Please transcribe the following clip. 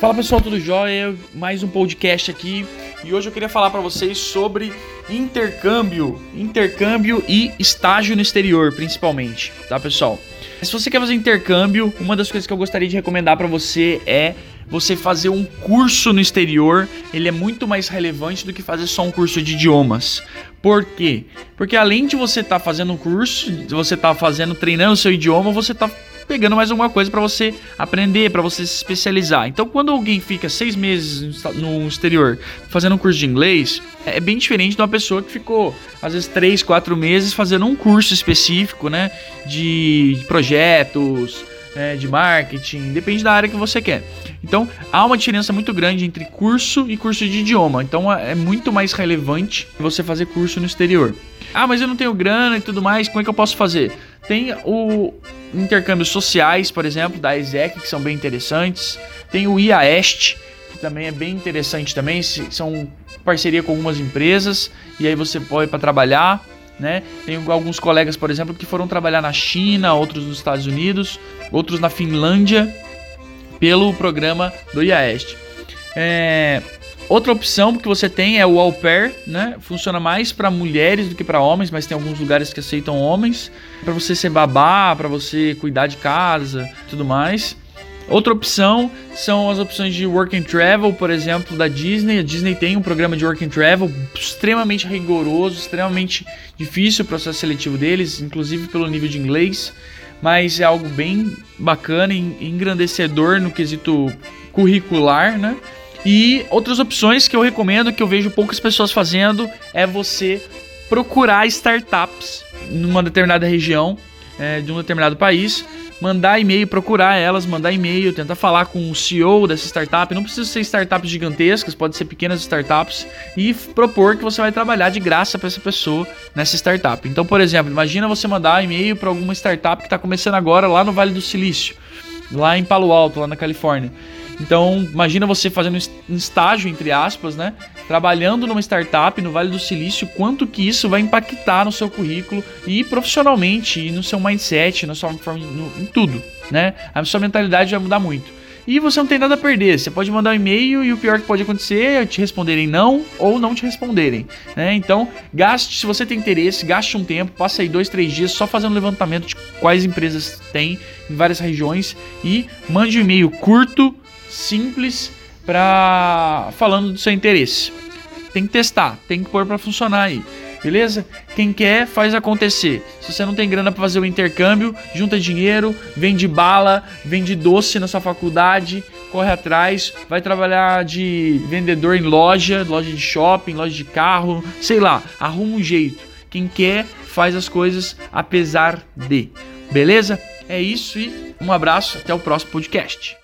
Fala pessoal, tudo jóia? Mais um podcast aqui e hoje eu queria falar para vocês sobre intercâmbio, intercâmbio e estágio no exterior, principalmente, tá pessoal? Se você quer fazer intercâmbio, uma das coisas que eu gostaria de recomendar para você é você fazer um curso no exterior. Ele é muito mais relevante do que fazer só um curso de idiomas. Por quê? Porque além de você estar tá fazendo um curso, você estar tá fazendo, treinando o seu idioma, você está pegando mais alguma coisa para você aprender, para você se especializar. Então, quando alguém fica seis meses no exterior fazendo um curso de inglês, é bem diferente de uma pessoa que ficou às vezes três, quatro meses fazendo um curso específico, né, de projetos, é, de marketing, depende da área que você quer. Então, há uma diferença muito grande entre curso e curso de idioma. Então, é muito mais relevante você fazer curso no exterior. Ah, mas eu não tenho grana e tudo mais, como é que eu posso fazer? Tem o intercâmbios sociais, por exemplo, da ESEC, que são bem interessantes. Tem o IAEST, que também é bem interessante também, são parceria com algumas empresas e aí você pode para trabalhar, né? Tem alguns colegas, por exemplo, que foram trabalhar na China, outros nos Estados Unidos, outros na Finlândia pelo programa do IAEST. É, Outra opção que você tem é o au pair, né? Funciona mais para mulheres do que para homens, mas tem alguns lugares que aceitam homens. Para você ser babá, para você cuidar de casa, tudo mais. Outra opção são as opções de work and travel, por exemplo, da Disney. A Disney tem um programa de work and travel extremamente rigoroso, extremamente difícil o processo seletivo deles, inclusive pelo nível de inglês, mas é algo bem bacana e engrandecedor no quesito curricular, né? E outras opções que eu recomendo, que eu vejo poucas pessoas fazendo, é você procurar startups numa determinada região é, de um determinado país, mandar e-mail, procurar elas, mandar e-mail, tentar falar com o CEO dessa startup. Não precisa ser startups gigantescas, pode ser pequenas startups e propor que você vai trabalhar de graça para essa pessoa nessa startup. Então, por exemplo, imagina você mandar e-mail para alguma startup que está começando agora lá no Vale do Silício, lá em Palo Alto, lá na Califórnia. Então, imagina você fazendo um estágio, entre aspas, né? Trabalhando numa startup no Vale do Silício, quanto que isso vai impactar no seu currículo e profissionalmente, e no seu mindset, na sua forma, no, em tudo, né? A sua mentalidade vai mudar muito. E você não tem nada a perder. Você pode mandar um e-mail e o pior que pode acontecer é te responderem não ou não te responderem. Né? Então, gaste, se você tem interesse, gaste um tempo, passe aí dois, três dias só fazendo levantamento de quais empresas tem em várias regiões e mande um e-mail curto, simples para falando do seu interesse. Tem que testar, tem que pôr para funcionar aí. Beleza? Quem quer faz acontecer. Se você não tem grana para fazer o intercâmbio, junta dinheiro, vende bala, vende doce na sua faculdade, corre atrás, vai trabalhar de vendedor em loja, loja de shopping, loja de carro, sei lá, arruma um jeito. Quem quer faz as coisas apesar de. Beleza? É isso e um abraço, até o próximo podcast.